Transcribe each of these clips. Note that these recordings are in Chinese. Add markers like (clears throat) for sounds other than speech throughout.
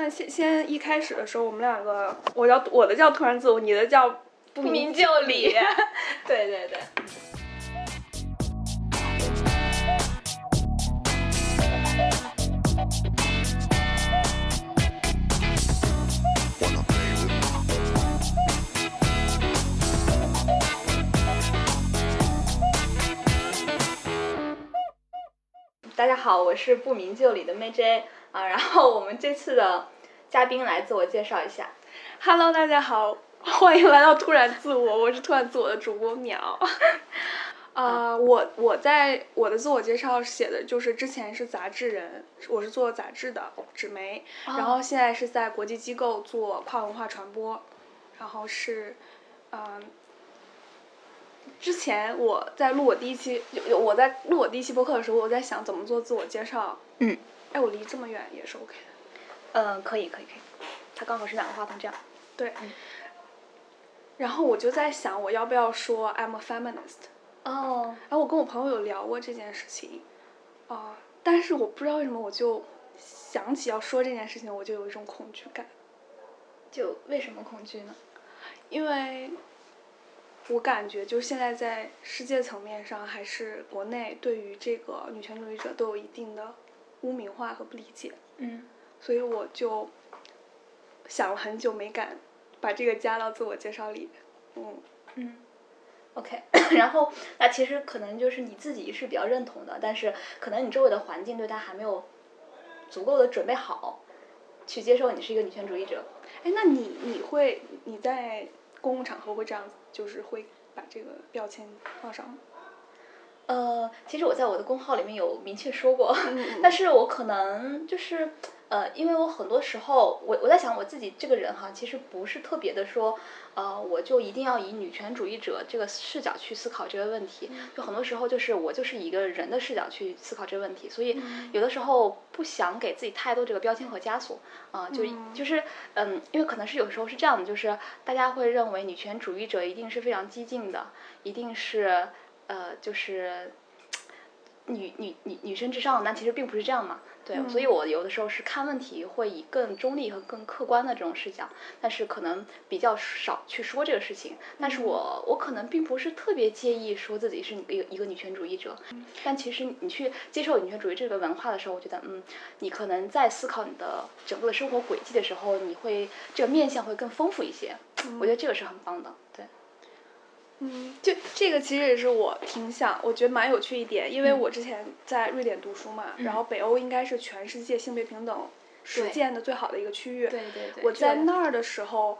那先先一开始的时候，我们两个，我叫我的叫突然自我，你的叫不明就里。(laughs) 对对对。大家好，我是不明就里的 May J 啊，然后我们这次的嘉宾来自我介绍一下。Hello，大家好，欢迎来到突然自我，我是突然自我的主播淼。啊、我我在我的自我介绍写的就是之前是杂志人，我是做杂志的纸媒，然后现在是在国际机构做跨文化传播，然后是，嗯、之前我在录我第一期，有有我在录我第一期播客的时候，我在想怎么做自我介绍。嗯。哎，我离这么远也是 OK 的。嗯，可以可以可以，它刚好是两个话筒这样。对。然后我就在想，我要不要说 I'm a feminist？哦，然后我跟我朋友有聊过这件事情，啊、但是我不知道为什么我就想起要说这件事情，我就有一种恐惧感，就为什么恐惧呢？因为我感觉就是现在在世界层面上，还是国内对于这个女权主义者都有一定的污名化和不理解，嗯所以我就想了很久没敢把这个加到自我介绍里，嗯。嗯。OK，(coughs) 然后那其实可能就是你自己是比较认同的，但是可能你周围的环境对他还没有足够的准备好，去接受你是一个女权主义者。哎，那你你会你在公共场合会这样，就是会把这个标签放上吗？呃，其实我在我的公号里面有明确说过，嗯 (laughs) 但是我可能就是呃，因为我很多时候我我在想我自己这个人哈，其实不是特别的说，呃，我就一定要以女权主义者这个视角去思考这个问题，就很多时候就是我就是以一个人的视角去思考这个问题，所以有的时候不想给自己太多这个标签和枷锁啊、就就是嗯，因为可能是有时候是这样的，就是大家会认为女权主义者一定是非常激进的，一定是呃就是。女女女女生至上，但其实并不是这样嘛，对，所以我有的时候是看问题会以更中立和更客观的这种视角，但是可能比较少去说这个事情。但是我我可能并不是特别介意说自己是一个一个女权主义者，但其实你去接受女权主义这个文化的时候，我觉得嗯，你可能在思考你的整个的生活轨迹的时候，你会这个面向会更丰富一些，我觉得这个是很棒的，对。嗯，就这个其实也是我挺想，我觉得蛮有趣一点，因为我之前在瑞典读书嘛，然后北欧应该是全世界性别平等实践的最好的一个区域。对对对我在那儿的时候，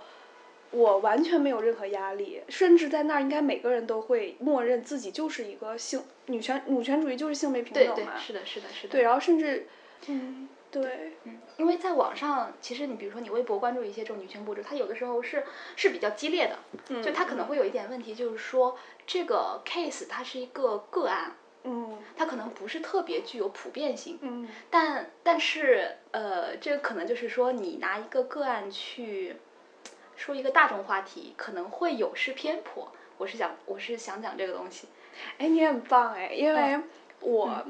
我完全没有任何压力，甚至在那儿应该每个人都会默认自己就是一个性女权女权主义就是性别平对对等嘛。，是的，是的，是的。对，然后甚至，嗯，对，嗯，因为在网上，其实你比如说你微博关注一些这种女权博主，她有的时候是是比较激烈的，嗯就她可能会有一点问题，就是说这个 case 它是一个个案，嗯它可能不是特别具有普遍性，嗯。但但是呃，这个可能就是说你拿一个个案去说一个大众话题，可能会有失偏颇。我是想我是想讲这个东西，哎，你很棒哎，因为嗯。我，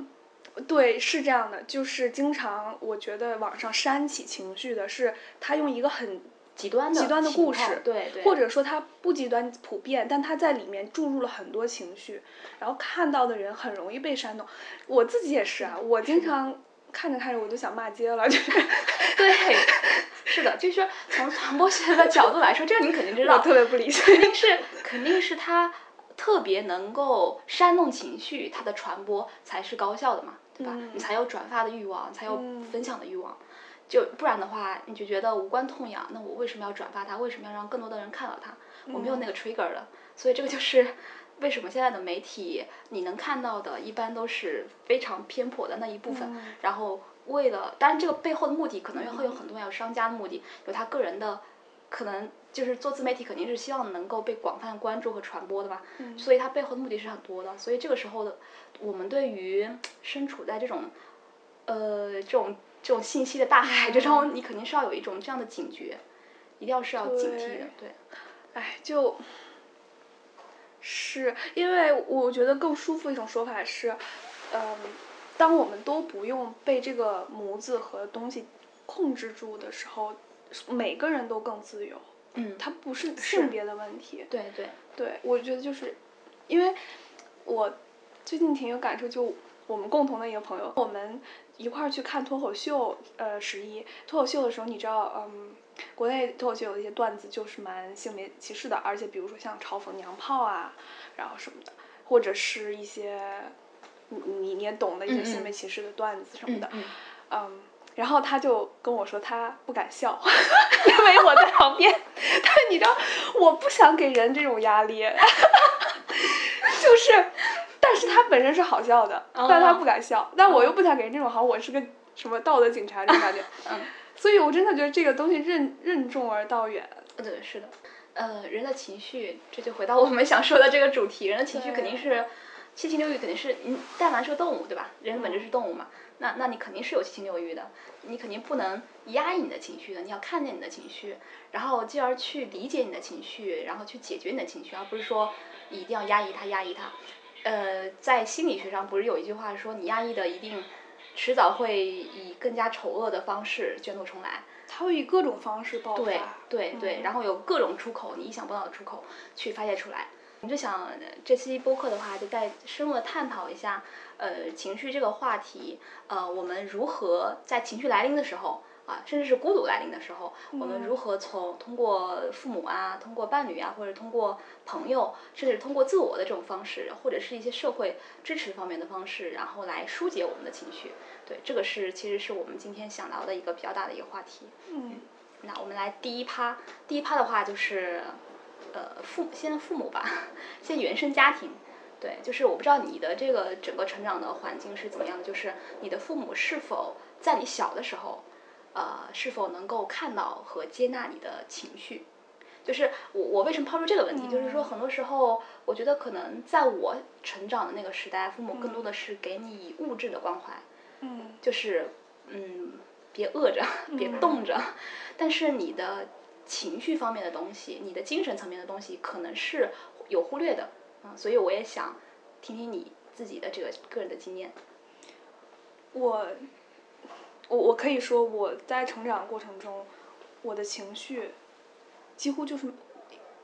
对是这样的，就是经常我觉得网上煽起情绪的是他用一个很极端的极端的故事，对对，或者说他不极端普遍，但他在里面注入了很多情绪，然后看到的人很容易被煽动。我自己也是啊，我经常看着看着我就想骂街了，就是对，是的，就是说从传播学的角度来说，这个您肯定知道，我特别不理解。肯定是肯定是它特别能够煽动情绪，它的传播才是高效的嘛，对吧？嗯你才有转发的欲望，才有嗯分享的欲望。就不然的话，你就觉得无关痛痒，那我为什么要转发它？为什么要让更多的人看到它？我没有那个 trigger 了，所以这个就是为什么现在的媒体你能看到的，一般都是非常偏颇的那一部分，嗯然后为了，当然这个背后的目的可能会有很多，有商家的目的，有他个人的，可能就是做自媒体肯定是希望能够被广泛关注和传播的吧，嗯。所以它背后的目的是很多的，所以这个时候的我们对于身处在这种，呃，这种这种信息的大海之中，你肯定是要有一种这样的警觉，一定要是要警惕的，对，哎，就，是因为我觉得更舒服一种说法是，嗯，当我们都不用被这个模子和东西控制住的时候，每个人都更自由。嗯，它不是性别的问题。对对，对，我觉得就是，因为我最近挺有感触，就我们共同的一个朋友，我们一块儿去看脱口秀，呃，十一脱口秀的时候，你知道，嗯，国内脱口秀有一些段子就是蛮性别歧视的，而且比如说像嘲讽娘炮啊，然后什么的，或者是一些你你你也懂的一些性别歧视的段子什么的，嗯嗯，然后他就跟我说他不敢笑，(laughs) 因为我在旁边。(laughs) 但你知道，我不想给人这种压力，(laughs) 就是，但是他本身是好笑的，但他不敢笑，但我又不想给人这种好我是个什么道德警察这种感觉，嗯，所以我真的觉得这个东西任任重而道远。对，是的，呃，人的情绪，这就回到我们想说的这个主题，人的情绪肯定是七情六欲，肯定是你但凡是个动物，对吧？人本质是动物嘛，那那你肯定是有七情六欲的，你肯定不能压抑你的情绪的，你要看见你的情绪，然后进而去理解你的情绪，然后去解决你的情绪，而不是说你一定要压抑它，压抑它。呃，在心理学上不是有一句话说，你压抑的一定迟早会以更加丑恶的方式卷土重来。它会以各种方式爆发。对对然后有各种出口，你意想不到的出口去发泄出来。我就想呃这期播客的话，就再深入的探讨一下，呃，情绪这个话题，呃，我们如何在情绪来临的时候，啊，甚至是孤独来临的时候，我们如何从通过父母啊，通过伴侣啊，或者通过朋友，甚至通过自我的这种方式，或者是一些社会支持方面的方式，然后来疏解我们的情绪。对，这个是其实是我们今天想聊的一个比较大的一个话题。嗯那我们来第一趴，第一趴的话就是，呃，父先父母吧，(laughs) 先原生家庭。对，就是我不知道你的这个整个成长的环境是怎么样的，就是你的父母是否在你小的时候，呃，是否能够看到和接纳你的情绪？就是我我为什么抛出这个问题，就是说很多时候，我觉得可能在我成长的那个时代，父母更多的是给你以物质的关怀，嗯。就是嗯，别饿着，(laughs) 别冻着，但是你的情绪方面的东西，你的精神层面的东西，可能是有忽略的，嗯，所以我也想听听你自己的这个个人的经验。我，我我可以说我在成长过程中，我的情绪几乎就是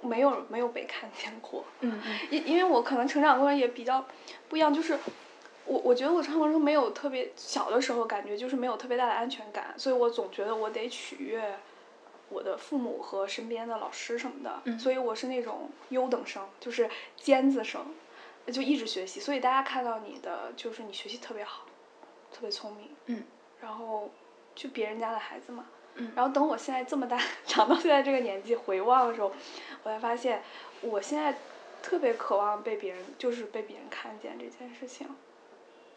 没有没有被看见过。嗯嗯因因为我可能成长过程也比较不一样，就是我我觉得我成长过程中没有特别小的时候感觉就是没有特别大的安全感，所以我总觉得我得取悦我的父母和身边的老师什么的，嗯。所以我是那种优等生，就是尖子生，就一直学习，所以大家看到你的就是你学习特别好，特别聪明，嗯，然后就别人家的孩子嘛。嗯。然后等我现在这么大，(laughs) 长到现在这个年纪回望的时候，我才发现，我现在特别渴望被别人，就是被别人看见这件事情。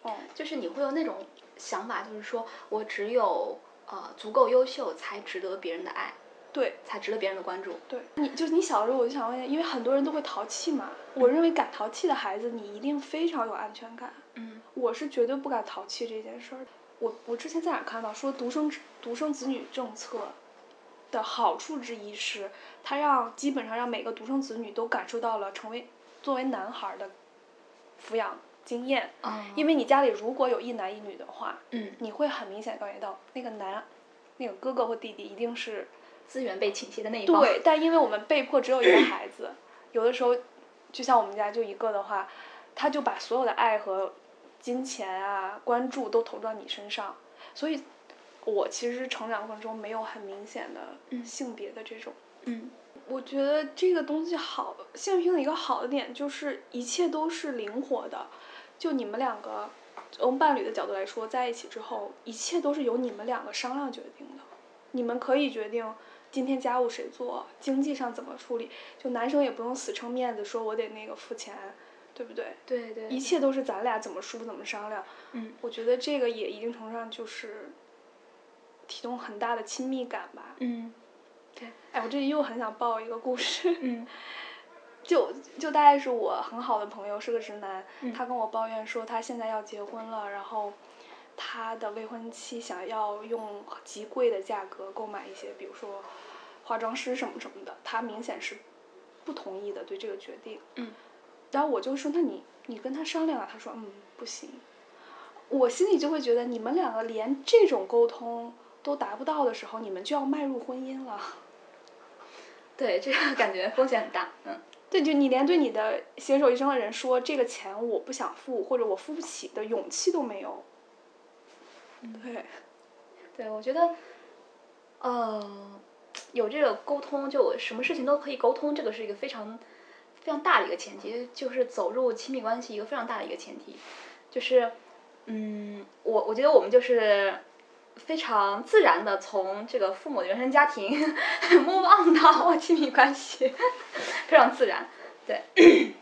哦，就是你会有那种想法，就是说我只有呃足够优秀，才值得别人的爱，对才值得别人的关注。对，你就是你小时候，我就想问一下，因为很多人都会淘气嘛，我认为敢淘气的孩子，你一定非常有安全感。嗯我是绝对不敢淘气这件事儿。我我之前在哪看到说独生子独生子女政策的好处之一是，它让基本上让每个独生子女都感受到了成为作为男孩儿的抚养经验。嗯因为你家里如果有一男一女的话，嗯，你会很明显感觉到那个男，那个哥哥或弟弟一定是资源被倾斜的那一方。对，但因为我们被迫只有一个孩子，有的时候，就像我们家就一个的话，他就把所有的爱和金钱啊、关注都投到你身上，所以，我其实成长过程中没有很明显的性别的这种。嗯我觉得这个东西好，性平的一个好的点就是一切都是灵活的，就你们两个，从伴侣的角度来说，在一起之后，一切都是由你们两个商量决定的，你们可以决定今天家务谁做，经济上怎么处理，就男生也不用死撑面子说我得那个付钱，对不对？对对。一切都是咱俩怎么说怎么商量。嗯我觉得这个也一定程度上就是提供很大的亲密感吧。嗯哎，我这里又很想爆一个故事。(laughs) 嗯就就大概是我很好的朋友，是个直男，嗯他跟我抱怨说他现在要结婚了，然后他的未婚妻想要用极贵的价格购买一些，比如说化妆师什么什么的，他明显是不同意的对这个决定。嗯。然后我就说，那你你跟他商量啊？他说，嗯，不行。我心里就会觉得，你们两个连这种沟通都达不到的时候，你们就要迈入婚姻了。(laughs) 对，这个感觉风险很大，嗯。对，就你连对你的携手一生的人说这个钱我不想付，或者我付不起的勇气都没有。对，对，我觉得，呃，有这个沟通，就什么事情都可以沟通，这个是一个非常非常大的一个前提，就是走入亲密关系一个非常大的一个前提，就是，嗯，我我觉得我们就是非常自然的从这个父母的原生家庭 (laughs) move on 到亲密关系，(laughs) 非常自然，对，(coughs)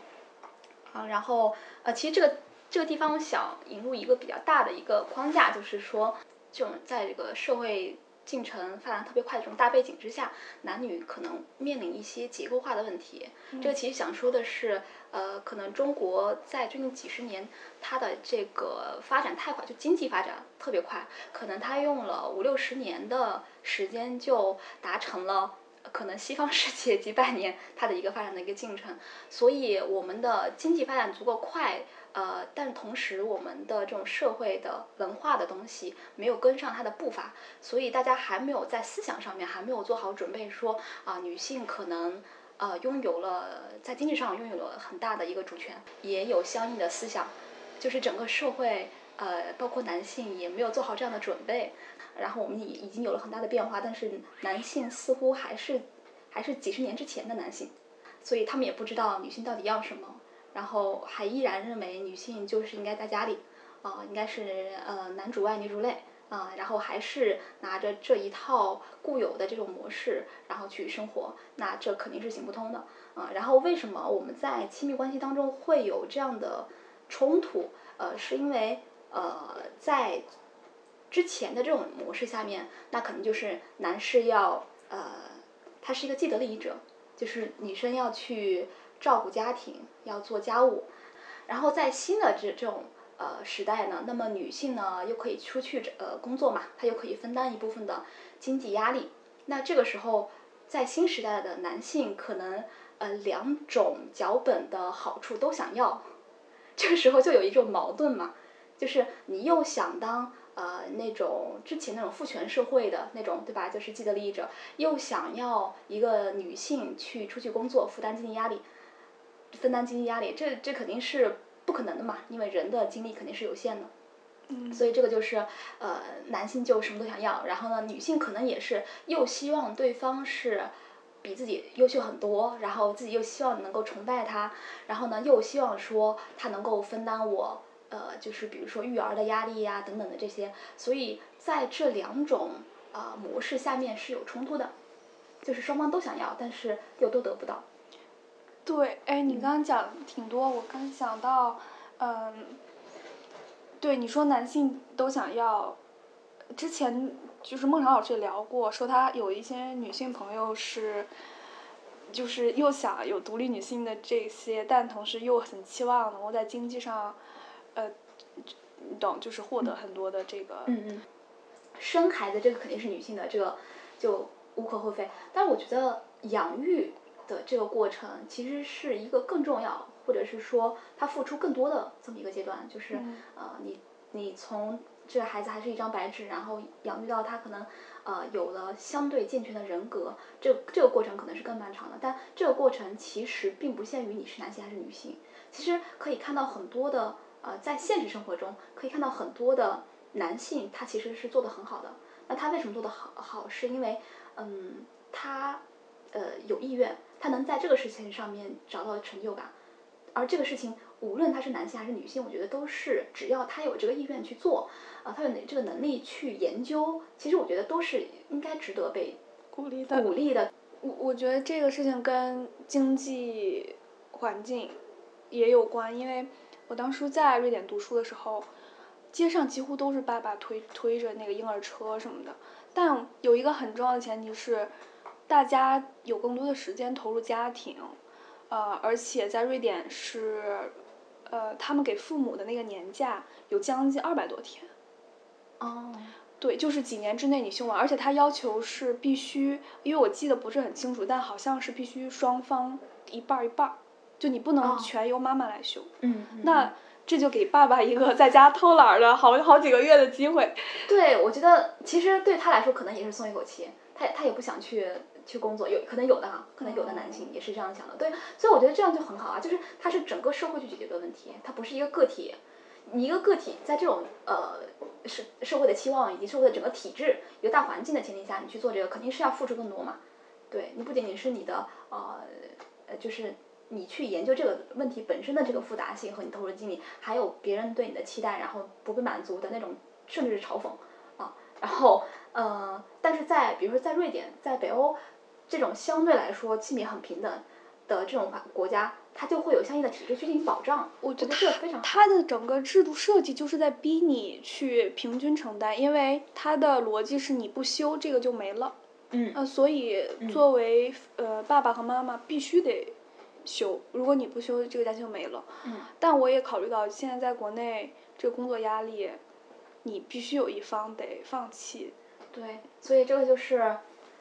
好，然后呃，其实这个。这个地方我想引入一个比较大的一个框架，就是说，这种在这个社会进程发展特别快的这种大背景之下，男女可能面临一些结构化的问题。这个其实想说的是，呃，可能中国在最近几十年，它的这个发展太快，就经济发展特别快，可能它用了五六十年的时间就达成了可能西方世界几百年它的一个发展的一个进程，所以我们的经济发展足够快。呃，但同时我们的这种社会的文化的东西没有跟上它的步伐，所以大家还没有在思想上面还没有做好准备，说啊，女性可能呃拥有了在经济上拥有了很大的一个主权，也有相应的思想，就是整个社会呃包括男性也没有做好这样的准备，然后我们已已经有了很大的变化，但是男性似乎还是还是几十年之前的男性，所以他们也不知道女性到底要什么。然后还依然认为女性就是应该在家里，啊，应该是呃男主外女主内啊，然后还是拿着这一套固有的这种模式，然后去生活，那这肯定是行不通的啊。然后为什么我们在亲密关系当中会有这样的冲突？呃，是因为呃在之前的这种模式下面，那肯定就是男士要呃他是一个既得利益者，就是女生要去。照顾家庭，要做家务，然后在新的这这种呃时代呢，那么女性呢又可以出去呃工作嘛，她又可以分担一部分的经济压力。那这个时候，在新时代的男性可能呃两种脚本的好处都想要，(laughs) 这个时候就有一种矛盾嘛，就是你又想当。呃，那种之前那种父权社会的那种，对吧？就是既得利益者，又想要一个女性去出去工作，负担经济压力，分担经济压力，这这肯定是不可能的嘛，因为人的精力肯定是有限的。嗯。所以这个就是呃，男性就什么都想要，然后呢，女性可能也是又希望对方是比自己优秀很多，然后自己又希望能够崇拜他，然后呢，又希望说他能够分担我。呃，就是比如说育儿的压力呀，等等的这些，所以在这两种啊模式下面是有冲突的，就是双方都想要，但是又都得不到。对，哎，你刚刚讲挺多，我刚想到，嗯，对，你说男性都想要，之前就是孟尝老师也聊过，说他有一些女性朋友是，就是又想有独立女性的这些，但同时又很期望能够在经济上。呃，你懂，就是获得很多的这个。嗯嗯。生孩子这个肯定是女性的，这个就无可厚非。但是我觉得养育的这个过程其实是一个更重要，或者是说他付出更多的这么一个阶段，就是呃，你你从这个孩子还是一张白纸，然后养育到他可能呃有了相对健全的人格，这这个过程可能是更漫长的。但这个过程其实并不限于你是男性还是女性，其实可以看到很多的。呃，在现实生活中可以看到很多的男性，他其实是做的很好的。那他为什么做的好？好是因为，嗯，他呃有意愿，他能在这个事情上面找到成就感。而这个事情，无论他是男性还是女性，我觉得都是只要他有这个意愿去做，啊，他有这个能力去研究，其实我觉得都是应该值得被鼓励的。鼓励的。我我觉得这个事情跟经济环境也有关，因为。我当初在瑞典读书的时候，街上几乎都是爸爸推推着那个婴儿车什么的。但有一个很重要的前提是，大家有更多的时间投入家庭，呃，而且在瑞典是，呃，他们给父母的那个年假有将近二百多天。哦。对，就是几年之内你休完，而且他要求是必须，因为我记得不是很清楚，但好像是必须双方一半儿一半儿。就你不能全由妈妈来休，嗯，那这就给爸爸一个在家偷懒儿的好好几个月的机会。(laughs) 对，我觉得其实对他来说可能也是松一口气，他他也不想去去工作，有可能有的哈，可能有的男性也是这样想的。对，所以我觉得这样就很好啊，就是他是整个社会去解决的问题，他不是一个个体。你一个个体在这种呃社社会的期望以及社会的整个体制一个大环境的前提下，你去做这个肯定是要付出更多嘛。对你不仅仅是你的呃呃就是。你去研究这个问题本身的这个复杂性和你投入的精力，还有别人对你的期待，然后不被满足的那种，甚至是嘲讽啊。然后呃，但是在比如说在瑞典，在北欧这种相对来说性别很平等的这种国家，它就会有相应的体制去进行保障。我觉得这个非常。它的整个制度设计就是在逼你去平均承担，因为它的逻辑是你不休这个就没了。嗯。呃，所以作为呃爸爸和妈妈必须得。休，如果你不休，这个假期就没了。嗯。但我也考虑到现在在国内这个工作压力，你必须有一方得放弃。对，所以这个就是，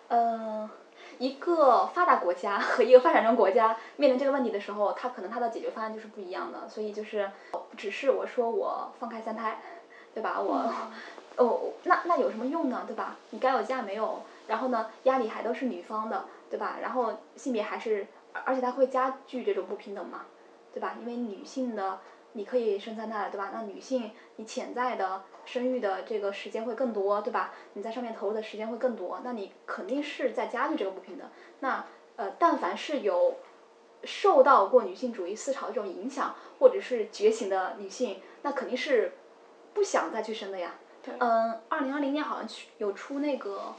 嗯，一个发达国家和一个发展中国家面临这个问题的时候，它可能它的解决方案就是不一样的。所以就是，只是我说我放开三胎，对吧？我，(laughs) 哦，那那有什么用呢？对吧？你该有假没有？然后呢，压力还都是女方的，对吧？然后性别还是。而且它会加剧这种不平等嘛，对吧？因为女性的你可以生三胎，对吧？那女性你潜在的生育的这个时间会更多，对吧？你在上面投入的时间会更多，那你肯定是在加剧这个不平等。那呃，但凡是有受到过女性主义思潮这种影响或者是觉醒的女性，那肯定是不想再去生的呀。嗯，二零二零年好像有出那个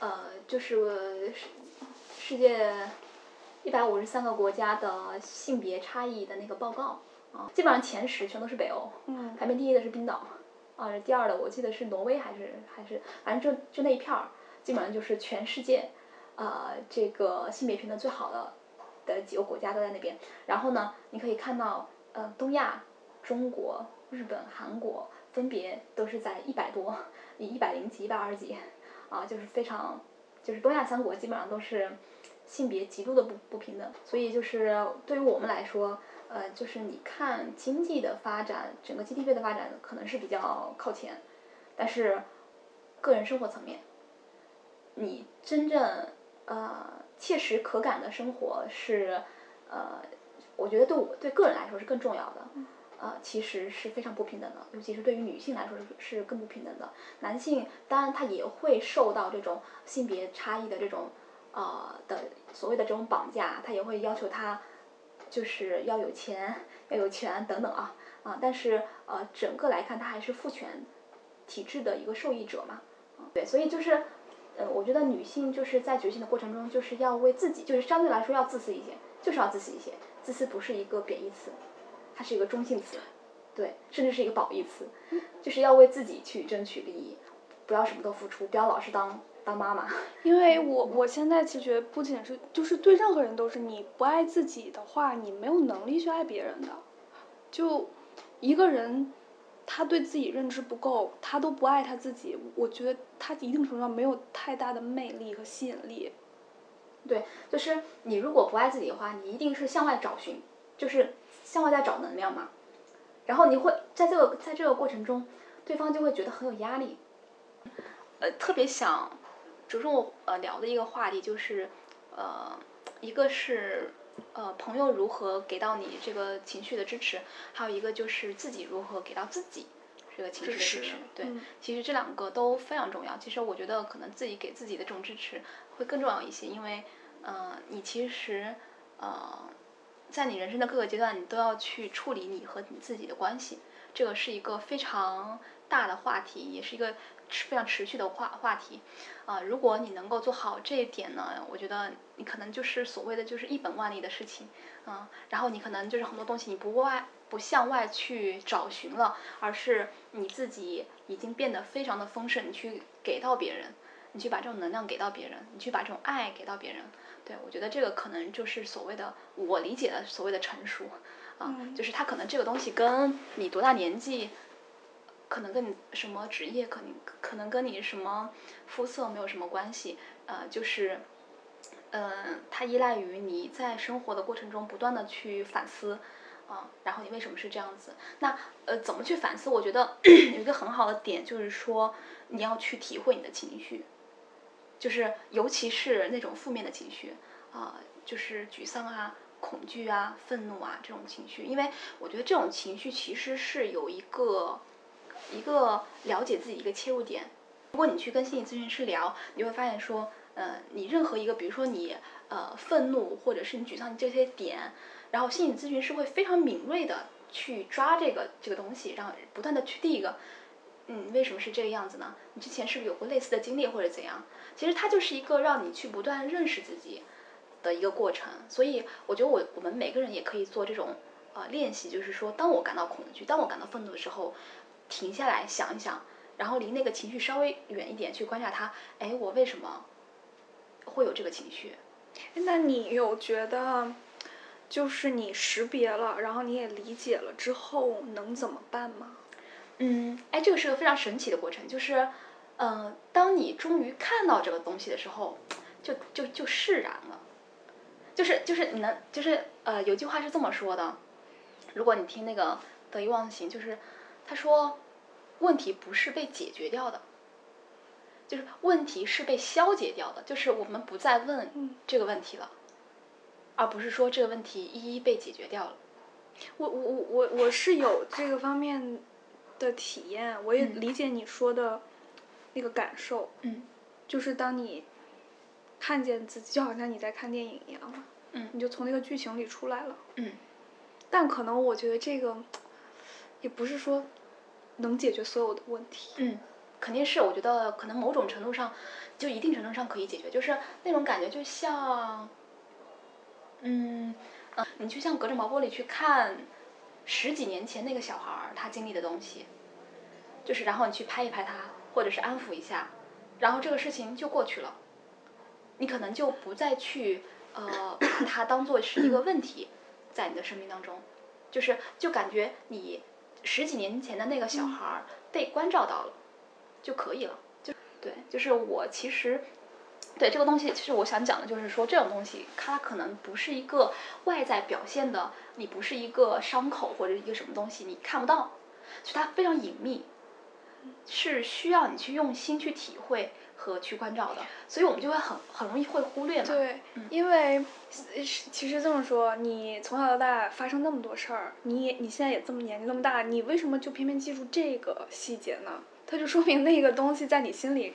呃，就是世世界。一百五十三个国家的性别差异的那个报告啊，基本上前十全都是北欧，排名第一的是冰岛，啊，第二的我记得是挪威还是还是，反正就就那一片儿，基本上就是全世界，呃，这个性别平等最好的的几个国家都在那边。然后呢，你可以看到，呃，东亚，中国、日本、韩国分别都是在一百多，以一百零几、一百二十几，啊，就是非常，就是东亚三国基本上都是。性别极度的不不平等，所以就是对于我们来说，呃，就是你看经济的发展，整个 GDP 的发展可能是比较靠前，但是个人生活层面，你真正呃切实可感的生活是呃，我觉得对我对个人来说是更重要的，呃，其实是非常不平等的，尤其是对于女性来说是是更不平等的。男性当然他也会受到这种性别差异的这种。呃的所谓的这种绑架，他也会要求他，就是要有钱，要有权等等啊啊！但是呃，整个来看，他还是父权体制的一个受益者嘛。对，所以就是，呃，我觉得女性就是在觉醒的过程中，就是要为自己，就是相对来说要自私一些，就是要自私一些。自私不是一个贬义词，它是一个中性词，对，甚至是一个褒义词，就是要为自己去争取利益，不要什么都付出，不要老是当。当妈妈，因为我我现在其实不仅是就是对任何人都是，你不爱自己的话，你没有能力去爱别人的。就一个人，他对自己认知不够，他都不爱他自己，我觉得他一定程度上没有太大的魅力和吸引力。对，就是你如果不爱自己的话，你一定是向外找寻，就是向外在找能量嘛。然后你会在这个在这个过程中，对方就会觉得很有压力，呃，特别想。着重呃聊的一个话题就是，呃，一个是呃朋友如何给到你这个情绪的支持，还有一个就是自己如何给到自己这个情绪的支持。对，其实这两个都非常重要。其实我觉得可能自己给自己的这种支持会更重要一些，因为呃你其实呃在你人生的各个阶段，你都要去处理你和你自己的关系，这个是一个非常大的话题，也是一个。非常持续的话话题，啊，如果你能够做好这一点呢，我觉得你可能就是所谓的就是一本万利的事情，啊，然后你可能就是很多东西你不外不向外去找寻了，而是你自己已经变得非常的丰盛，你去给到别人，你去把这种能量给到别人，你去把这种爱给到别人，对我觉得这个可能就是所谓的我理解的所谓的成熟，啊，就是他可能这个东西跟你多大年纪。可能跟你什么职业，可能可能跟你什么肤色没有什么关系，呃，就是，嗯，它依赖于你在生活的过程中不断的去反思，啊，然后你为什么是这样子？那呃，怎么去反思？我觉得 (clears throat) 有一个很好的点就是说，你要去体会你的情绪，就是尤其是那种负面的情绪啊，就是沮丧啊、恐惧啊、愤怒啊这种情绪，因为我觉得这种情绪其实是有一个一个了解自己一个切入点。如果你去跟心理咨询师聊，你会发现说，呃，你任何一个，比如说你呃愤怒或者是你沮丧这些点。然后心理咨询师会非常敏锐的去抓这个这个东西，然后不断的去第一个，嗯，为什么是这个样子呢？你之前是不是有过类似的经历或者怎样？其实它就是一个让你去不断认识自己的一个过程。所以我觉得我我们每个人也可以做这种呃练习，就是说，当我感到恐惧，当我感到愤怒的时候，停下来想一想，然后离那个情绪稍微远一点去观察它，哎，我为什么会有这个情绪？那你有觉得？就是你识别了，然后你也理解了之后，能怎么办吗？嗯，哎，这个是个非常神奇的过程，就是，嗯，当你终于看到这个东西的时候，就就就释然了，就是就是你能就是呃，有句话是这么说的，如果你听那个得意忘形，就是他说，问题不是被解决掉的，就是问题是被消解掉的，就是我们不再问这个问题了。而不是说这个问题一一被解决掉了。我我我我我是有这个方面的体验，我也理解你说的那个感受。嗯。就是当你看见自己，就好像你在看电影一样嘛。嗯。你就从那个剧情里出来了。嗯。但可能我觉得这个也不是说能解决所有的问题。嗯，肯定是。我觉得可能某种程度上，就一定程度上可以解决，就是那种感觉，就像。嗯，嗯，你就像隔着毛玻璃去看十几年前那个小孩儿他经历的东西，就是然后你去拍一拍他，或者是安抚一下，然后这个事情就过去了，你可能就不再去呃把它当做是一个问题，在你的生命当中，就是就感觉你十几年前的那个小孩儿被关照到了就可以了，就对，就是我其实。对这个东西，其实我想讲的就是说，这种东西它可能不是一个外在表现的，你不是一个伤口或者一个什么东西，你看不到，所以它非常隐秘，是需要你去用心去体会和去关照的，所以我们就会很很容易会忽略嘛。对，因为其实这么说，你从小到大发生那么多事儿，你也你现在也这么年纪那么大，你为什么就偏偏记住这个细节呢？它就说明那个东西在你心里，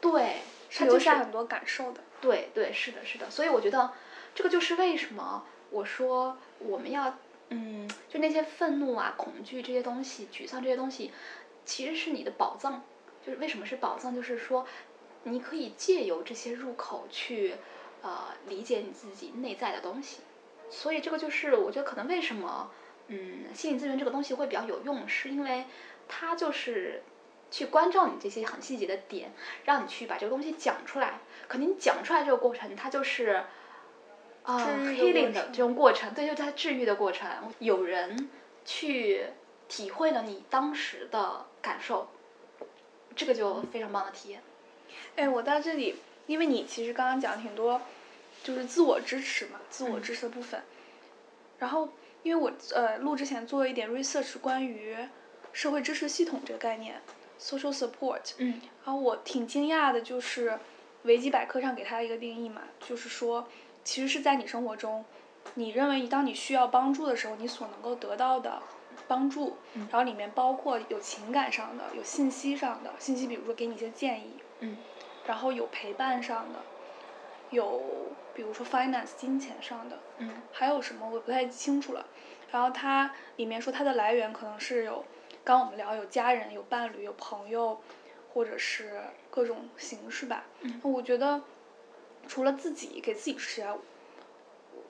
对。是留下很多感受的，对对是的，是的，所以我觉得这个就是为什么我说我们要嗯，就那些愤怒啊、恐惧这些东西、沮丧这些东西，其实是你的宝藏。就是为什么是宝藏？就是说你可以借由这些入口去呃理解你自己内在的东西。所以这个就是我觉得可能为什么嗯心理咨询这个东西会比较有用，是因为它就是。去关照你这些很细节的点，让你去把这个东西讲出来。可能你讲出来这个过程，它就是啊 healing 的这种过程，对，就是它治愈的过程。有人去体会了你当时的感受，这个就非常棒的体验。哎，我到这里，因为你其实刚刚讲挺多，就是自我支持嘛，自我支持的部分。然后，因为我呃录之前做了一点 research 关于社会支持系统这个概念。social support，嗯，然后我挺惊讶的，就是维基百科上给它一个定义嘛，就是说，其实是在你生活中，你认为当你需要帮助的时候，你所能够得到的帮助，然后里面包括有情感上的，有信息上的信息，比如说给你一些建议，嗯，然后有陪伴上的，有比如说 finance 金钱上的，嗯，还有什么我不太清楚了，然后它里面说它的来源可能是有。刚我们聊有家人、有伴侣、有朋友，或者是各种形式吧。嗯。我觉得，除了自己给自己施压，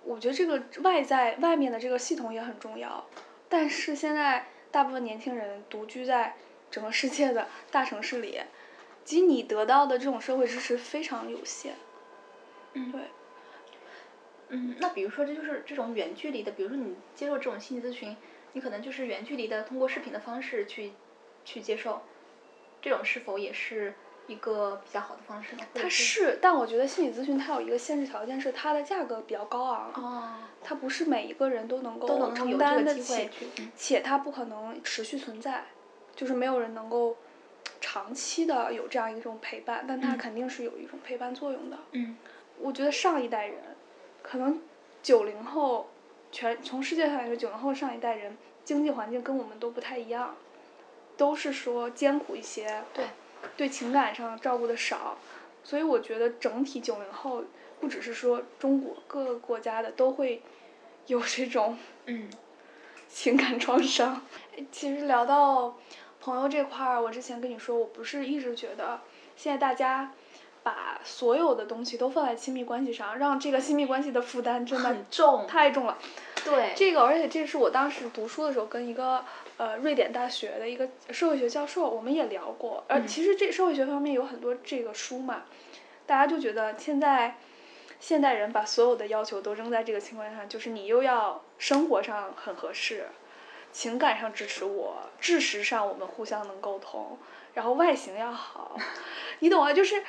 我觉得这个外在外面的这个系统也很重要。但是现在大部分年轻人独居在整个世界的大城市里，其实你得到的这种社会支持非常有限。嗯。对。嗯，那比如说这就是这种远距离的，比如说你接受这种心理咨询。你可能就是远距离的通过视频的方式去，去接受，这种是否也是一个比较好的方式呢？它是，但我觉得心理咨询它有一个限制条件是它的价格比较高昂，哦，它不是每一个人都能够都能承担得起，且它不可能持续存在，就是没有人能够长期的有这样一种陪伴，但它嗯。肯定是有一种陪伴作用的。嗯。我觉得上一代人，可能九零后，全从世界上来说，九零后上一代人经济环境跟我们都不太一样，都是说艰苦一些，对，对情感上照顾的少，所以我觉得整体九零后不只是说中国各个国家的都会有这种嗯。情感创伤。其实聊到朋友这块儿，我之前跟你说，我不是一直觉得现在大家把所有的东西都放在亲密关系上，让这个亲密关系的负担真的很重，太重了。对，这个，而且这是我当时读书的时候跟一个呃瑞典大学的一个社会学教授，我们也聊过。而嗯其实这社会学方面有很多这个书嘛，大家就觉得现在现代人把所有的要求都扔在这个情况下，就是你又要生活上很合适，情感上支持我，知识上我们互相能沟通，然后外形要好，(laughs) 你懂啊？就是。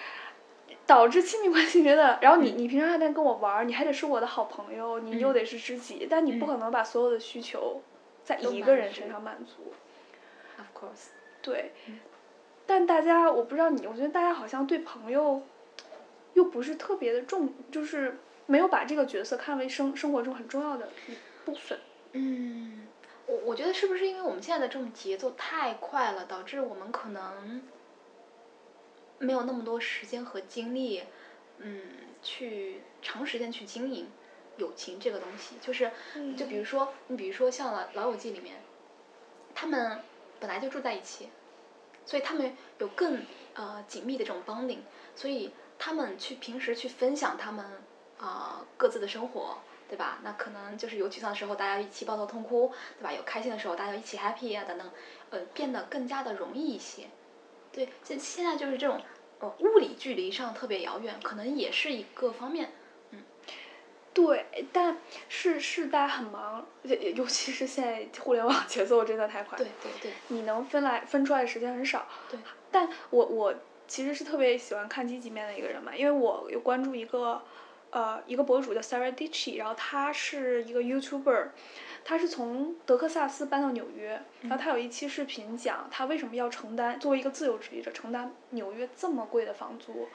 导致亲密关系觉得，然后你你平常还得跟我玩儿，你还得是我的好朋友，你又嗯得是知己，但你不嗯可能把所有的需求在一个人身上满足。of course，对嗯，但大家我不知道你，我觉得大家好像对朋友又不是特别的重，就是没有把这个角色看为生生活中很重要的一部分。嗯，我我觉得是不是因为我们现在的这种节奏太快了，导致我们可能没有那么多时间和精力，嗯，去长时间去经营友情这个东西。就是，就比如说，你比如说像老《老友记》里面，他们本来就住在一起，所以他们有更呃紧密的这种 bonding，所以他们去平时去分享他们啊、各自的生活，对吧？那可能就是有沮丧的时候，大家一起抱头痛哭，对吧？有开心的时候，大家一起 happy 啊等等，呃，变得更加的容易一些。对，现现在就是这种呃物理距离上特别遥远，可能也是一个方面。对，但是是大家很忙，尤尤其是现在互联网节奏真的太快。对对对，你能分来分出来的时间很少。对。但我我其实是特别喜欢看积极面的一个人嘛，因为我有关注一个呃一个博主叫 Sarah Dichi，然后他是一个 YouTuber，他是从德克萨斯搬到纽约，然后他有一期视频讲他为什么要承担作为一个自由主义者承担纽约这么贵的房租。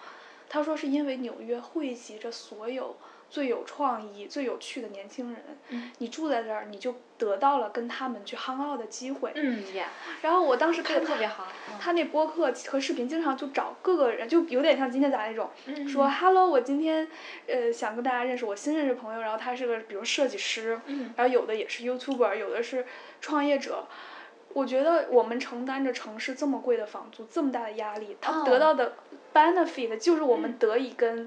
他说是因为纽约汇集着所有最有创意、最有趣的年轻人，嗯你住在这儿，你就得到了跟他们去 hang out 的机会。嗯呀，然后我当时看特别好。嗯他那播客和视频，经常就找各个人，就有点像今天咱那种，嗯说 “hello，我今天呃想跟大家认识我新认识朋友，然后他是个比如设计师，嗯然后有的也是 YouTuber，有的是创业者。我觉得我们承担着城市这么贵的房租，这么大的压力，他哦得到的 benefit 就是我们得以跟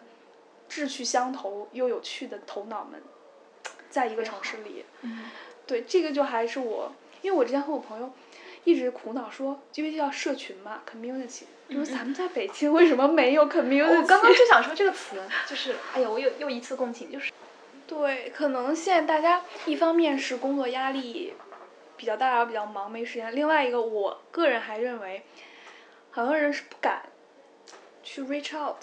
志趣相投又有趣的头脑们在一个城市里。嗯对，这个就还是我，因为我之前和我朋友一直苦恼说，因为叫社群嘛，community，就说咱们在北京为什么没有 community？嗯我刚刚就想说这个词，就是哎呀，我又又一次共情，就是对，可能现在大家一方面是工作压力比较大，然后比较忙没时间；另外一个，我个人还认为，很多人是不敢去 reach out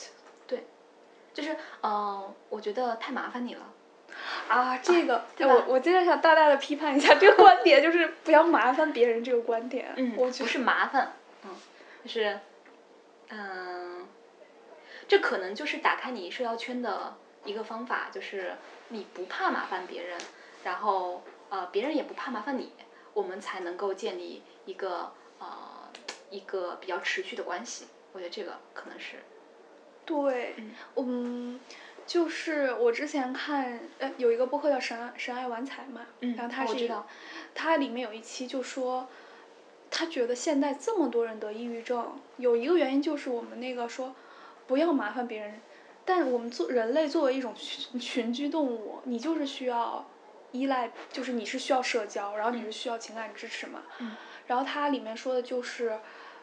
就是呃，我觉得太麻烦你了。啊，这个，我我今天想大大的批判一下这个观点，就是不要麻烦别人这个观点。嗯，我觉得不是麻烦，嗯，就是，嗯、这可能就是打开你社交圈的一个方法，就是你不怕麻烦别人，然后呃，别人也不怕麻烦你，我们才能够建立一个呃一个比较持续的关系。我觉得这个可能是，对，嗯。嗯，就是我之前看，呃，有一个播客叫神爱神爱玩财嘛，嗯然后他是知道，他里面有一期就说，他觉得现在这么多人得抑郁症，有一个原因就是我们那个说，不要麻烦别人，但我们做人类作为一种群群居动物，你就是需要依赖，就是你是需要社交，然后你是需要情感支持嘛，嗯。然后它里面说的就是，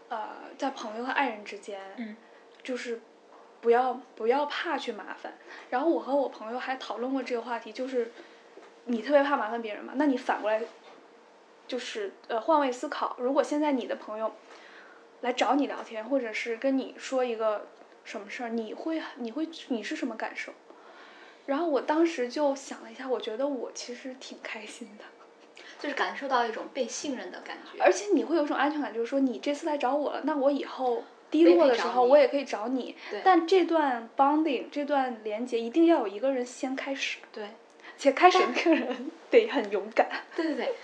呃，在朋友和爱人之间，嗯。就是不要不要怕去麻烦。然后我和我朋友还讨论过这个话题，就是你特别怕麻烦别人嘛，那你反过来就是呃换位思考，如果现在你的朋友来找你聊天，或者是跟你说一个什么事儿，你会你会你是什么感受？然后我当时就想了一下，我觉得我其实挺开心的，(laughs) 就是感受到一种被信任的感觉。而且你会有一种安全感，就是说你这次来找我了，那我以后低落的时候我也可以找你。对但这段 bonding 这段连接一定要有一个人先开始，对，且开始那个人得很勇敢，对对对，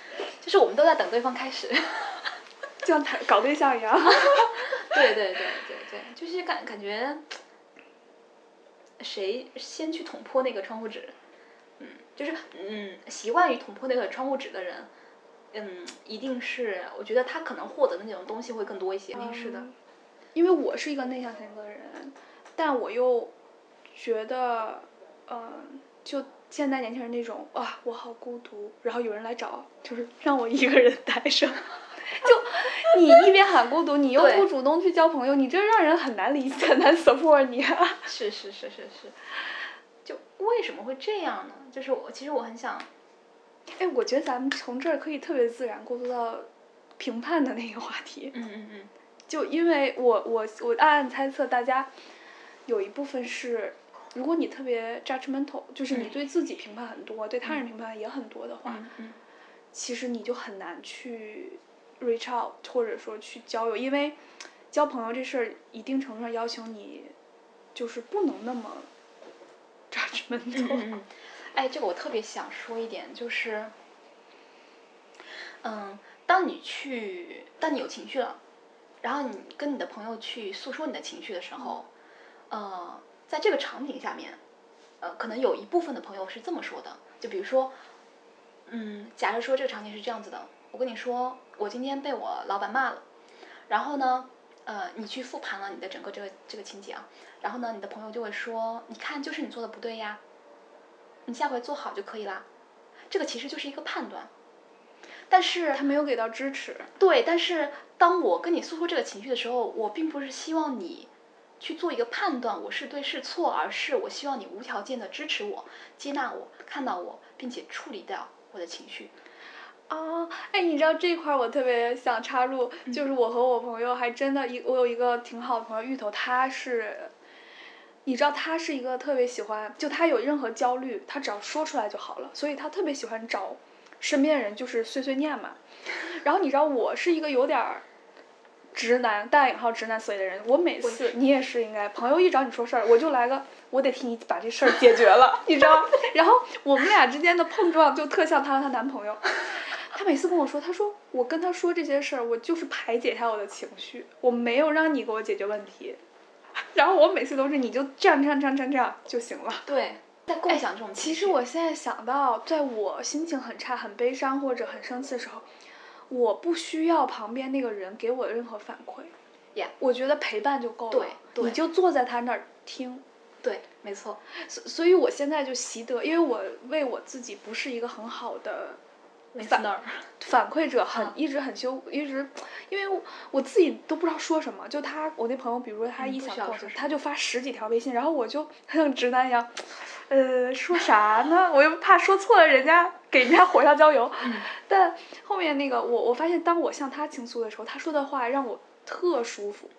就是我们都在等对方开始。(laughs) 就像谈搞对象一样。(laughs) 对对对对对，就是感感觉，谁先去捅破那个窗户纸，嗯，就是嗯，习惯于捅破那个窗户纸的人，嗯，一定是我觉得他可能获得的那种东西会更多一些，是的。嗯因为我是一个内向性格的人，但我又觉得，嗯、就现在年轻人那种啊，我好孤独，然后有人来找，就是让我一个人待着。(laughs) 就你一边喊孤独，你又不主动去交朋友，你这让人很难理解，很难 support 你啊。是是是是是，就为什么会这样呢？就是我其实我很想，哎，我觉得咱们从这儿可以特别自然过渡到评判的那个话题。嗯嗯嗯，就因为我我我暗暗猜测，大家有一部分是，如果你特别 judgmental，就是你嗯。对自己评判很多，对他人评判也很多的话，其实你就很难去 reach out，或者说去交友，因为交朋友这事儿一定程度上要求你，就是不能那么 (laughs) judgmental。哎，这个我特别想说一点，就是，嗯，当你去，当你有情绪了，然后你跟你的朋友去诉说你的情绪的时候，呃，在这个场景下面，呃，可能有一部分的朋友是这么说的，就比如说，嗯，假设说这个场景是这样子的，我跟你说，我今天被我老板骂了，然后呢，呃，你去复盘了你的整个这个这个情节啊，然后呢，你的朋友就会说，你看，就是你做的不对呀，你下回做好就可以啦。这个其实就是一个判断，但是他没有给到支持，对，但是当我跟你诉说这个情绪的时候，我并不是希望你去做一个判断，我是对是错，而是我希望你无条件的支持我、接纳我、看到我，并且处理掉我的情绪。啊，哎，你知道这块儿我特别想插入，就是我和我朋友还真的一，我有一个挺好的朋友芋头，他是，你知道他是一个特别喜欢，就他有任何焦虑，他只要说出来就好了，所以他特别喜欢找身边的人就是碎碎念嘛。然后你知道我是一个有点儿直男（大引号直男思维）的人，我每次你也是应该，朋友一找你说事儿，我就来个我得替你把这事儿解决了，(laughs) 你知道？然后我们俩之间的碰撞就特像她和她男朋友。(laughs) 她每次跟我说，她说我跟她说这些事儿，我就是排解一下我的情绪，我没有让你给我解决问题。(laughs) 然后我每次都是你就这样这样这样这样这样就行了。对，在共享这种情其。实我现在想到，在我心情很差、很悲伤或者很生气的时候，我不需要旁边那个人给我任何反馈。Yeah 我觉得陪伴就够了。对对你就坐在他那儿听。对，没错。所所以，我现在就习得，因为我为我自己不是一个很好的 listener，反馈者很、嗯一直很羞，一直，因为我我自己都不知道说什么。就他，我那朋友，比如说他一想他就发十几条微信，然后我就 (laughs) 像直男一样，呃，说啥呢？我又怕说错了，人家给人家火上浇油。嗯但后面那个我我发现，当我向他倾诉的时候，他说的话让我特舒服。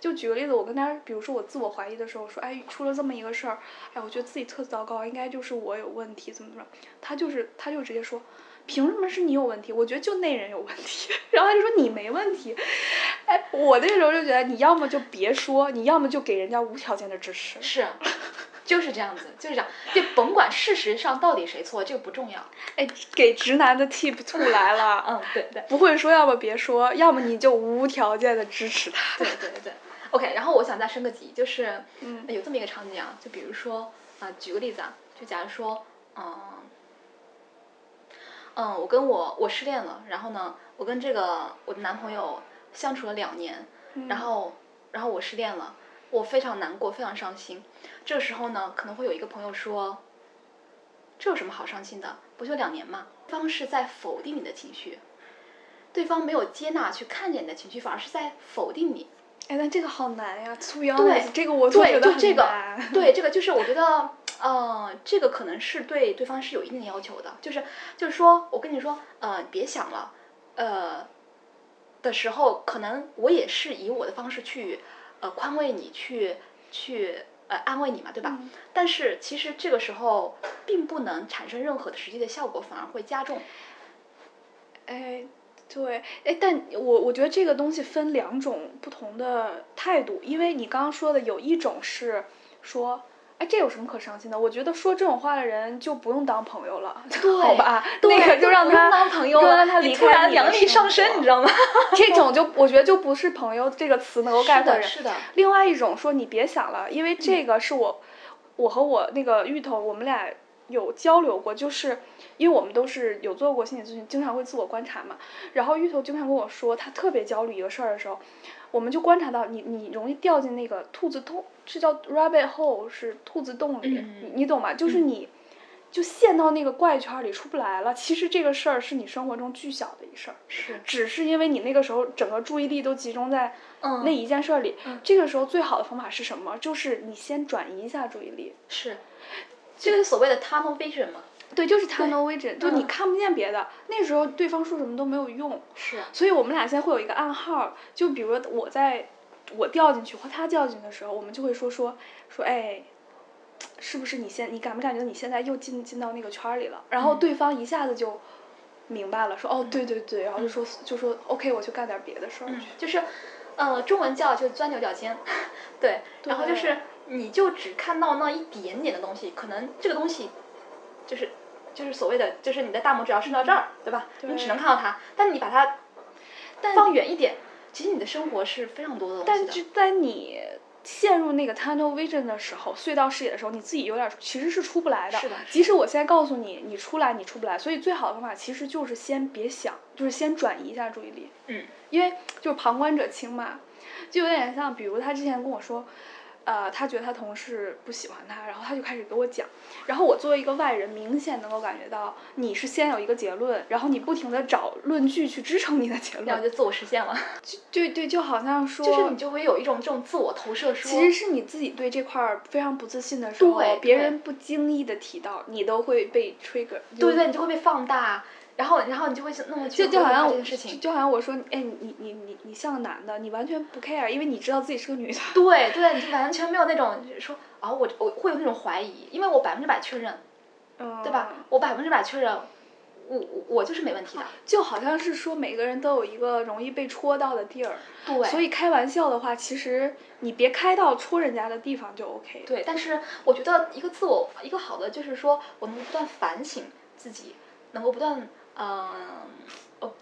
就举个例子，我跟他，比如说我自我怀疑的时候，我说，哎，出了这么一个事儿，哎，我觉得自己特糟糕，应该就是我有问题，怎么怎么着。他就是，他就直接说，凭什么是你有问题？我觉得就那人有问题。(laughs) 然后他就说你没问题。哎，我那时候就觉得，你要么就别说，你要么就给人家无条件的支持。是，(laughs) 就是这样子，就是这样。就甭管事实上到底谁错，这个不重要。哎，给直男的 tip two 来了。(laughs) 嗯，对对不会说，要么别说，要么你就无条件的支持他。对对对。OK，然后我想再升个级，就是嗯有这么一个场景啊，就比如说啊、举个例子啊，就假如说，嗯，嗯，我跟我我失恋了，然后呢，我跟这个我的男朋友相处了两年，嗯然后然后我失恋了，我非常难过，非常伤心。这个时候呢，可能会有一个朋友说，这有什么好伤心的？不就两年吗？对方是在否定你的情绪，对方没有接纳去看见你的情绪，反而是在否定你。哎，那这个好难呀，to be 对这个我觉得这个难。，对这个 (laughs) 就是我觉得，呃，这个可能是对对方是有一定的要求的，就是就是说我跟你说，呃，别想了，呃，的时候，可能我也是以我的方式去呃宽慰你，去去呃安慰你嘛，对吧？嗯但是其实这个时候并不能产生任何的实际的效果，反而会加重。哎，对，哎，但我我觉得这个东西分两种不同的态度，因为你刚刚说的有一种是说。哎，这有什么可伤心的？我觉得说这种话的人就不用当朋友了，(laughs) 好吧？对那个就让他当朋友就了，让他离你突然开你的良力上生升，你知道吗？(laughs) 这种就我觉得就不是朋友这个词能够概是的，括人。是的，另外一种说你别想了，因为这个是我，我和我那个芋头，我们俩有交流过，就是因为我们都是有做过心理咨询，经常会自我观察嘛。然后芋头经常跟我说，他特别焦虑一个事儿的时候，我们就观察到你你容易掉进那个兔子洞，是叫 rabbit hole，是兔子洞里，嗯你你懂吗？就是你。就陷到那个怪圈里出不来了。其实这个事儿是你生活中巨小的一事儿，是，只是因为你那个时候整个注意力都集中在嗯，那一件事儿里，这个时候最好的方法是什么？就是你先转移一下注意力。是，这个是所谓的 tunnel vision 嘛？对，就是 tunnel vision，就你嗯看不见别的，那时候对方说什么都没有用。是，所以我们俩现在会有一个暗号，就比如说我在我掉进去或他掉进去的时候，我们就会说说说，哎，是不是你现你感不感觉你现在又进进到那个圈儿里了？然后对方一下子就明白了，说哦，对对对，然后就说就说 OK，我去干点别的事儿去。就是，呃，中文叫就钻牛角尖，(laughs) 对，然后就是你就只看到那一点点的东西，可能这个东西就是就是所谓的就是你的大拇指要伸到这儿，对吧？你只能看到它，但你把它放远一点，其实你的生活是非常多的东西的。但是在你陷入那个 tunnel vision 的时候，隧道视野的时候，你自己有点其实是出不来的。是的即使我现在告诉你，你出来，你出不来。所以最好的方法其实就是先别想，就是先转移一下注意力。嗯，因为就是旁观者清嘛，就有点像，比如他之前跟我说。呃，他觉得他同事不喜欢他，然后他就开始给我讲，然后我作为一个外人，明显能够感觉到你是先有一个结论，然后你不停的找论据去支撑你的结论，然后就自我实现了，对对，就好像说，(laughs) 就是你就会有一种这种自我投射说，其实是你自己对这块儿非常不自信的时候，别人不经意的提到，你都会被 trigger。对对，你就会被放大，然后然后你就会那么去就就好像我这件事情，就好像我说，哎，你你你你像个男的，你完全不 care，因为你知道自己是个女的。对对，你就完全没有那种说啊，我我会有那种怀疑，因为我百分之百确认，嗯，对吧？？我百分之百确认，我我我就是没问题的。就好像是说每个人都有一个容易被戳到的地儿，对，所以开玩笑的话，其实你别开到戳人家的地方就 OK。对，但是我觉得一个自我一个好的就是说，我能不断反省自己，能够不断嗯哦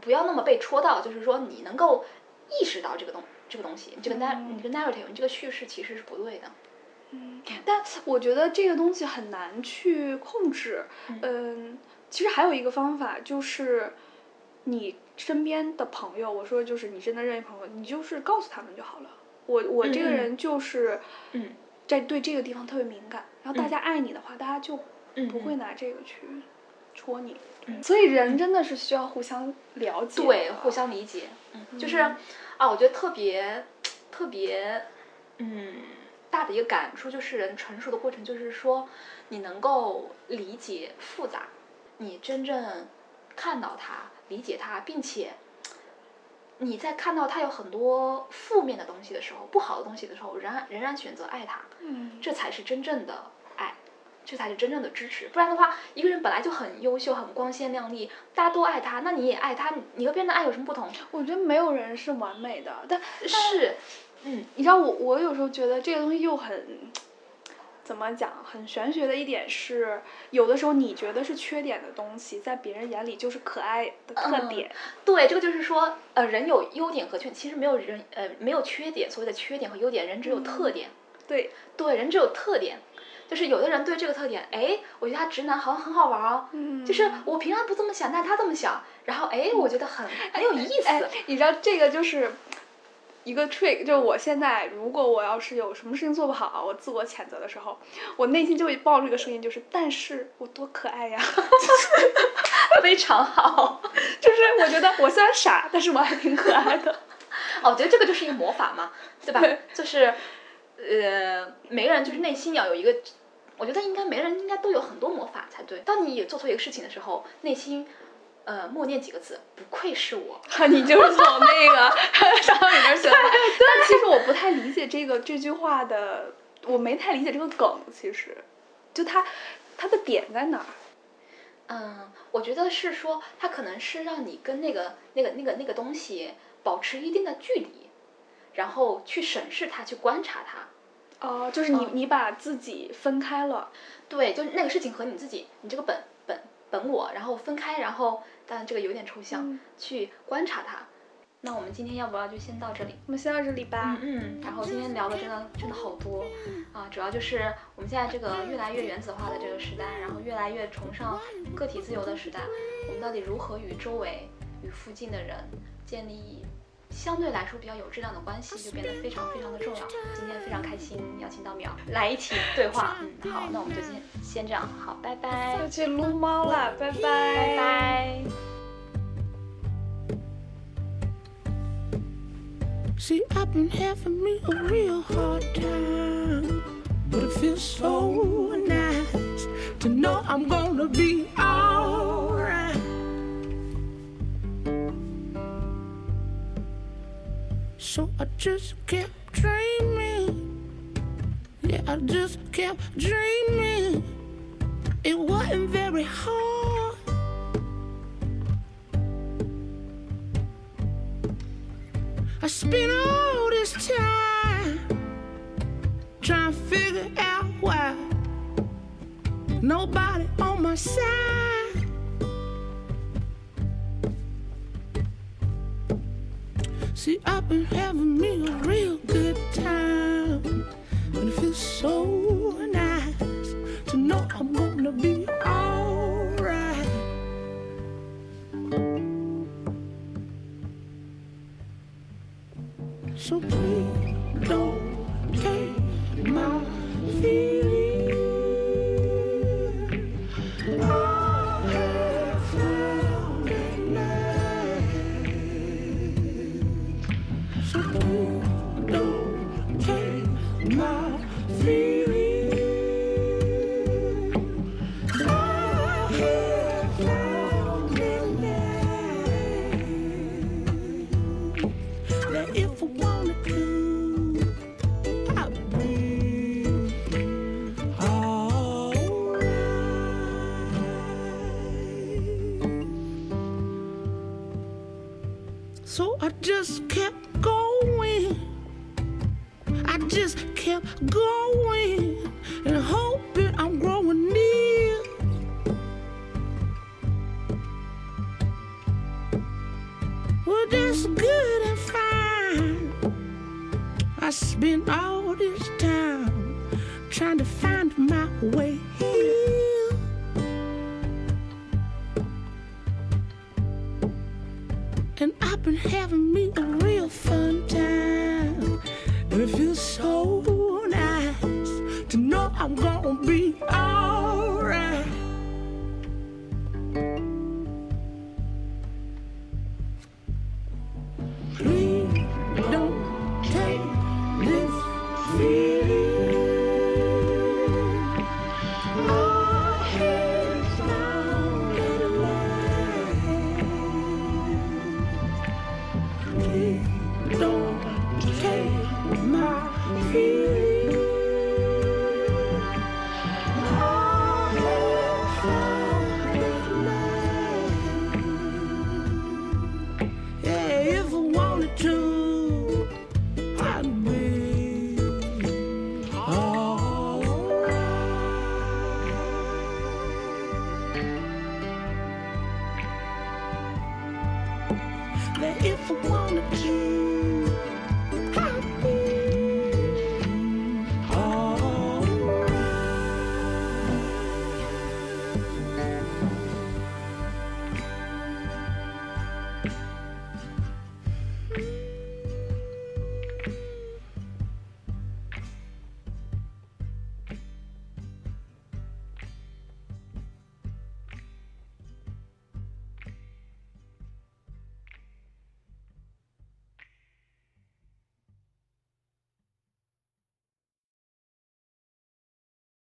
不要那么被戳到，就是说你能够意识到这个东这个东西，你这个 nar 你这个 narrative，你这个叙事其实是不对的。嗯但我觉得这个东西很难去控制。嗯，其实还有一个方法就是，你身边的朋友，我说就是你真的认识朋友，你就是告诉他们就好了。我我这个人就是，嗯，在对这个地方特别敏感，然后大嗯家爱你的话，大家就嗯不会嗯拿这个去戳你。嗯。所以人真的是需要互相了解，对，互相理解，嗯，就是啊，我觉得特别特别，嗯，大的一个感触就是人成熟的过程，就是说你能够理解复杂，你真正看到它，理解它，并且你在看到它有很多负面的东西的时候，不好的东西的时候，仍然仍然选择爱它，嗯，这才是真正的爱，这才是真正的支持。不然的话，一个人本来就很优秀、很光鲜亮丽，大家都爱他，那你也爱他，你你和别人的爱有什么不同？我觉得没有人是完美的，但是，嗯，你知道我我有时候觉得这个东西又很，怎么讲，很玄学的一点是，有的时候你觉得是缺点的东西，在别人眼里就是可爱的特嗯点。对，这个就是说，呃，人有优点和缺，其实没有人，呃，没有缺点，所谓的缺点和优点，人只有特点。对，对，人只有特点，就是有的人对这个特点，哎，我觉得他直男好像很好玩哦，嗯就是我平常不这么想，但他这么想，然后哎，我觉得很很有意思。哎，你知道这个就是一个 trick，就是我现在如果我要是有什么事情做不好，我自我谴责的时候，我内心就会爆出一个声音，就是但是我多可爱呀 (laughs) (laughs) 非常好。就是我觉得我虽然傻，但是我还挺可爱的。哦，我觉得这个就是一个魔法嘛，对吧？对就是，呃，每个人就是内心要有一个，我觉得应该每个人应该都有很多魔法才对。当你也做错一个事情的时候，内心呃，默念几个字，不愧是我。(laughs) 你就是从那个 (laughs) 上里面学的。但其实我不太理解这个这句话的，我没太理解这个梗。其实，就它它的点在哪儿？嗯，我觉得是说，它可能是让你跟那个那个那个那个东西保持一定的距离，然后去审视它，去观察它。哦，就是你你把自己分开了。对，就那个事情和你自己，你这个本本本我，然后分开，然后。当然这个有点抽象，去观察它。那我们今天要不要就先到这里？我们先到这里吧。嗯，然后今天聊的真的真的好多啊，主要就是我们现在这个越来越原子化的这个时代，然后越来越崇尚个体自由的时代，我们到底如何与周围、与附近的人建立？相对来说比较有质量的关系就变得非常非常的重要。今天非常开心，邀请到淼来一起对话。嗯，好，那我们就先先这样，好，拜拜。要去撸猫了，拜拜，拜拜。So I just kept dreaming. Yeah, I just kept dreaming. It wasn't very hard. I spent all this time trying to figure out why nobody on my side. See, I've been having me a real good time. And it feels so nice to know I'm gonna be alright. So please don't take my feelings.